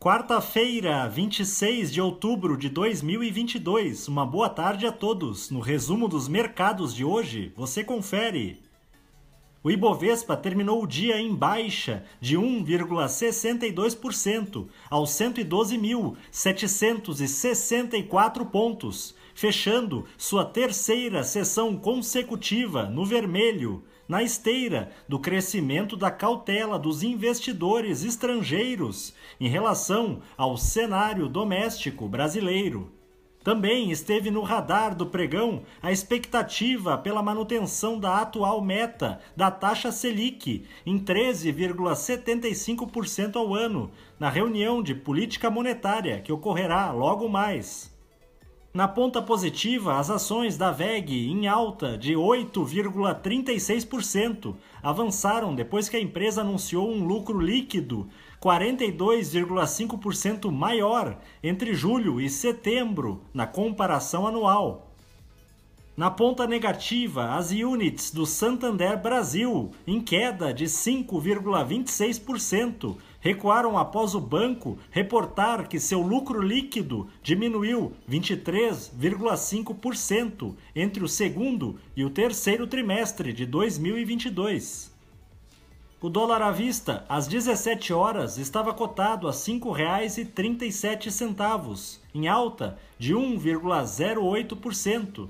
Quarta-feira, 26 de outubro de 2022. Uma boa tarde a todos. No resumo dos mercados de hoje, você confere. O Ibovespa terminou o dia em baixa de 1,62% aos 112.764 pontos, fechando sua terceira sessão consecutiva no vermelho na esteira do crescimento da cautela dos investidores estrangeiros em relação ao cenário doméstico brasileiro. Também esteve no radar do pregão a expectativa pela manutenção da atual meta da taxa Selic em 13,75% ao ano, na reunião de política monetária que ocorrerá logo mais. Na ponta positiva, as ações da VEG em alta de 8,36% avançaram depois que a empresa anunciou um lucro líquido 42,5% maior entre julho e setembro na comparação anual. Na ponta negativa, as units do Santander Brasil, em queda de 5,26%, recuaram após o banco reportar que seu lucro líquido diminuiu 23,5% entre o segundo e o terceiro trimestre de 2022. O dólar à vista, às 17 horas, estava cotado a R$ 5,37, em alta de 1,08%.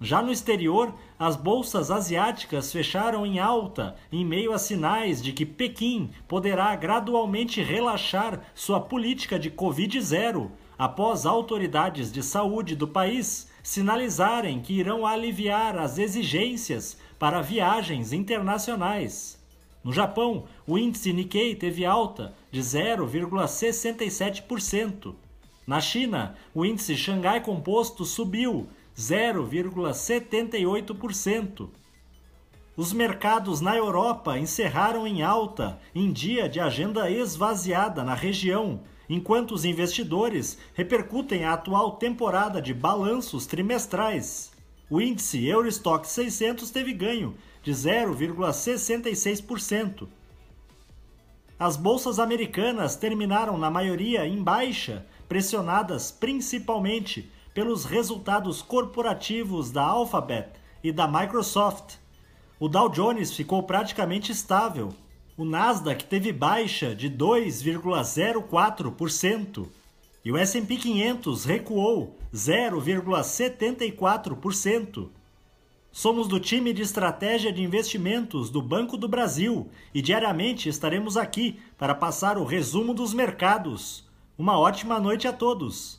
Já no exterior, as bolsas asiáticas fecharam em alta em meio a sinais de que Pequim poderá gradualmente relaxar sua política de Covid-0 após autoridades de saúde do país sinalizarem que irão aliviar as exigências para viagens internacionais. No Japão, o índice Nikkei teve alta de 0,67%. Na China, o índice Xangai Composto subiu 0,78%. Os mercados na Europa encerraram em alta em dia de agenda esvaziada na região, enquanto os investidores repercutem a atual temporada de balanços trimestrais. O índice Eurostock 600 teve ganho de 0,66%. As bolsas americanas terminaram na maioria em baixa, pressionadas principalmente pelos resultados corporativos da Alphabet e da Microsoft. O Dow Jones ficou praticamente estável. O Nasdaq teve baixa de 2,04% e o S&P 500 recuou 0,74%. Somos do time de estratégia de investimentos do Banco do Brasil e diariamente estaremos aqui para passar o resumo dos mercados. Uma ótima noite a todos.